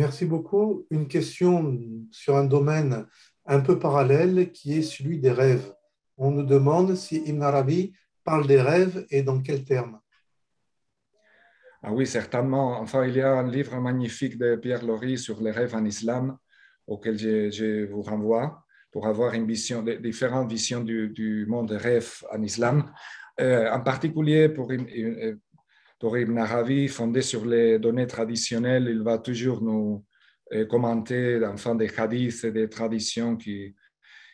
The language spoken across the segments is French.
Merci beaucoup. Une question sur un domaine un peu parallèle qui est celui des rêves. On nous demande si Ibn Arabi parle des rêves et dans quels termes. Ah oui, certainement. Enfin, il y a un livre magnifique de Pierre Laurie sur les rêves en islam auquel je, vous renvoie pour avoir une vision, différentes visions du, monde des rêves en islam. Euh, en particulier pour, pour Ibn Arabi, fondé sur les données traditionnelles, il va toujours nous euh, commenter enfin, des hadiths et des traditions qui,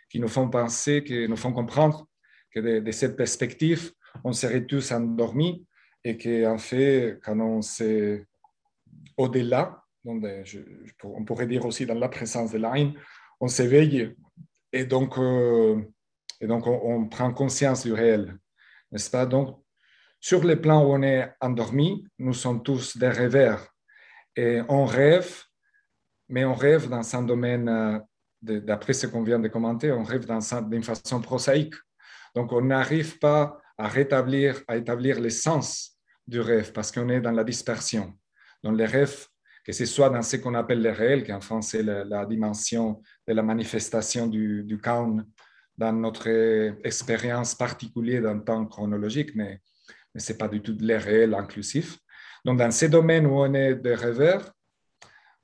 qui nous font penser, qui nous font comprendre que de, cette perspective, on serait tous endormis et qu'en fait, quand on s'est au-delà, on pourrait dire aussi dans la présence de l'âme, on s'éveille et donc, euh, et donc on, prend conscience du réel, n'est-ce pas? Donc, sur le plan où on est endormi, nous sommes tous des rêveurs et on rêve, mais on rêve dans un domaine, euh, d'après ce qu'on vient de commenter, on rêve d'une façon prosaïque. Donc, on n'arrive pas à rétablir, à établir l'essence du rêve parce qu'on est dans la dispersion. Dans les rêves, que ce soit dans ce qu'on appelle le réel, qui en français la, la dimension de la manifestation du, du dans notre expérience particulière d'un temps chronologique, mais, mais ce n'est pas du tout le réel inclusif. Donc, dans ces domaines où on est des rêveurs,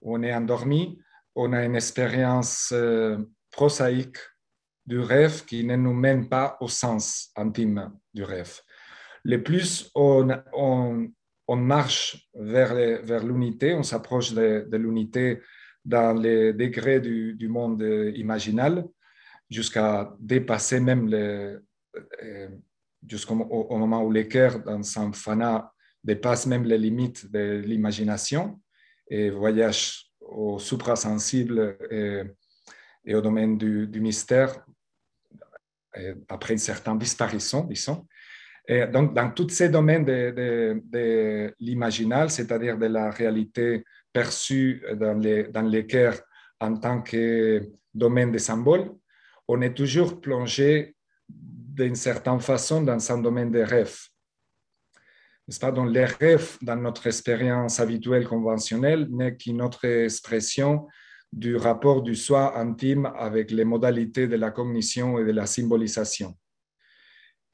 où on est endormi, on a une expérience euh, prosaïque du rêve qui ne nous mène pas au sens intime du rêve. Le plus on, marche vers, l'unité, on s'approche de, l'unité dans les degrés du, monde imaginal, jusqu'à dépasser même le, euh, jusqu'au au moment où cœur dans son fana dépasse même les limites de l'imagination et voyage au suprasensible et, et au domaine du, mystère après une certaine disparition, disons. Et donc, dans tous ces domaines de, l'imaginal, c'est-à-dire de la réalité perçue dans les, cœurs en tant que domaine des symboles, on est toujours plongé d'une certaine façon dans un domaine des rêves. N'est-ce pas? Donc, les rêves, dans notre expérience habituelle conventionnelle, n'est qu'une autre expression du rapport du soi intime avec les modalités de la cognition et de la symbolisation.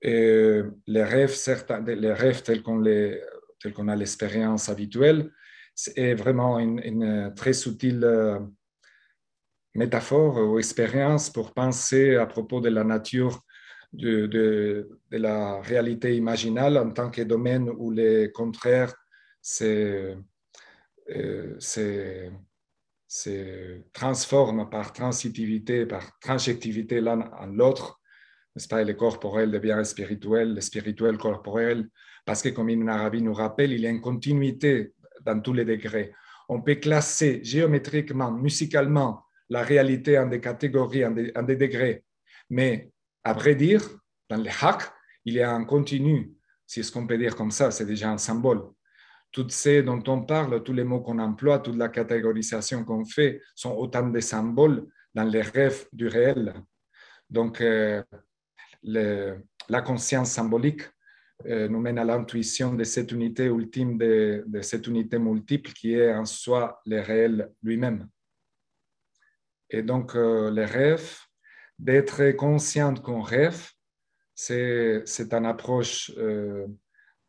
Et les rêves, certains, les rêves tels qu'on les, tels qu'on a l'expérience habituelle, c'est vraiment une, très subtile euh, métaphore ou expérience pour penser à propos de la nature de, la réalité imaginale en tant que domaine où les contraires se, euh, se transforment par transitivité, par transitivité l'un en l'autre n'est-ce pas, le corporel devient spirituel, le spirituel corporel, parce que comme Ibn Arabi nous rappelle, il y a une continuité dans tous les degrés. On peut classer géométriquement, musicalement, la réalité en des catégories, en des, degrés, mais à vrai dire, dans les hacks, il y a un continu, si ce qu'on peut dire comme ça, c'est déjà un symbole. Toutes ces dont on parle, tous les mots qu'on emploie, toute la catégorisation qu'on fait sont autant de symboles dans les rêves du réel. Donc, euh, la conscience symbolique euh, nous mène à l'intuition de cette unité ultime, de, cette unité multiple qui est en soi le réel lui-même. Et donc, euh, le rêve, d'être conscient qu'on rêve, c'est une approche euh,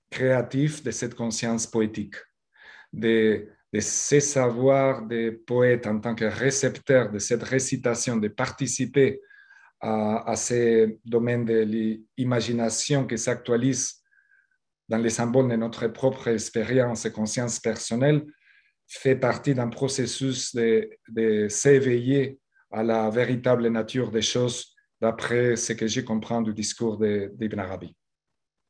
créative de cette conscience poétique, de, de ces savoirs des poètes en tant que récepteurs de cette récitation, de participer à, ces domaines de l'imagination qui s'actualisent dans les symboles de notre propre expérience et conscience personnelle fait partie d'un processus de, de s'éveiller à la véritable nature des choses d'après ce que j'ai compris du discours d'Ibn Arabi.